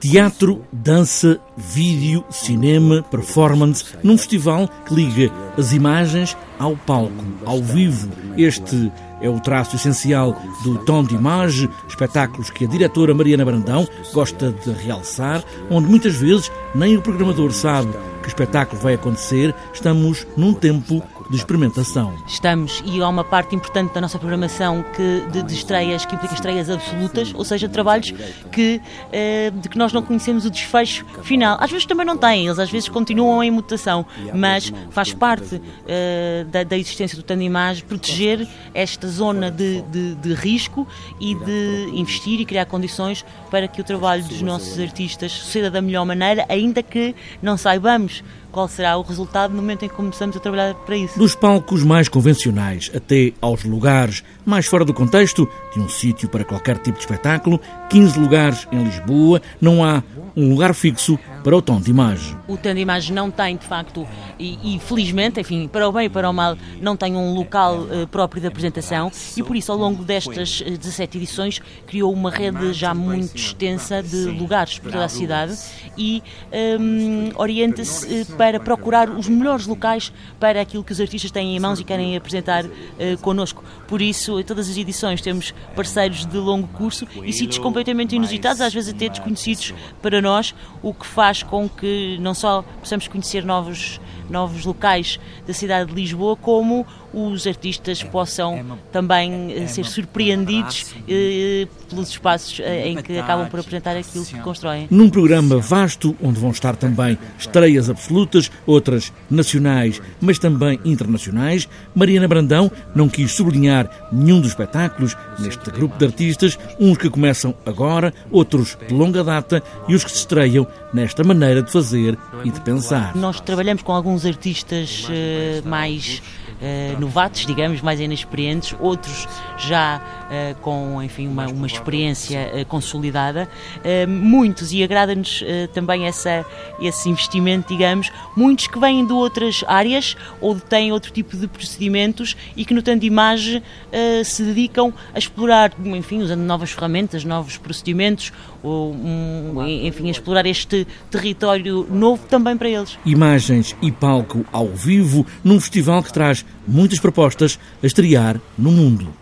Teatro, dança, vídeo, cinema, performance, num festival que liga as imagens ao palco, ao vivo. Este é o traço essencial do Tom de Image, espetáculos que a diretora Mariana Brandão gosta de realçar, onde muitas vezes nem o programador sabe que espetáculo vai acontecer. Estamos num tempo de experimentação. Estamos, e há uma parte importante da nossa programação que, de, de estreias que implica estreias absolutas, ou seja, trabalhos que, eh, de que nós não conhecemos o desfecho final. Às vezes também não têm, eles às vezes continuam em mutação, mas faz parte eh, da, da, existência do Tandimage proteger esta zona de, de, de risco e de investir e criar condições para que o trabalho dos nossos artistas suceda da melhor maneira, ainda que não saibamos qual será o resultado no momento em que começamos a trabalhar para isso. Dos palcos mais convencionais até aos lugares mais fora do contexto de um sítio para qualquer tipo de espetáculo, 15 lugares em Lisboa, não há um lugar fixo para o tom de imagem. O tom de imagem não tem, de facto, e, e, felizmente, enfim, para o bem e para o mal, não tem um local uh, próprio de apresentação e por isso, ao longo destas 17 eh, edições, criou uma rede já muito extensa de lugares por toda a cidade e um, ehm, orienta-se uh, para procurar os melhores locais para aquilo que os artistas têm em mãos e querem apresentar uh, connosco. Por isso, em todas as edições temos parceiros de longo curso e sítios completamente inusitados, às vezes até desconhecidos para nós, o que faz com que não só possamos conhecer novos, novos locais da cidade de Lisboa, como os artistas possam também eh, ser surpreendidos eh, pelos espaços eh, em que acabam por apresentar aquilo que constroem. Num programa vasto, onde vão estar também estreias absolutas, outras nacionais, mas também internacionais, Mariana Brandão não quis sublinhar nenhum dos espetáculos neste grupo de artistas, uns que começam agora, outros de longa data e os que se estreiam nesta maneira de fazer e de pensar. Nós trabalhamos com alguns artistas mais uh, novatos, digamos, mais inexperientes, outros já uh, com, enfim, uma, uma experiência uh, consolidada, muitos, e agrada-nos também essa, esse investimento, digamos, muitos que vêm de outras áreas ou têm outro tipo de procedimentos e que no tanto de imagem se dedicam a explorar, enfim, usando novas ferramentas, novos procedimentos, ou, um, enfim, a explorar este território novo também para eles. Imagens e palco ao vivo num festival que traz muitas propostas a estrear no mundo.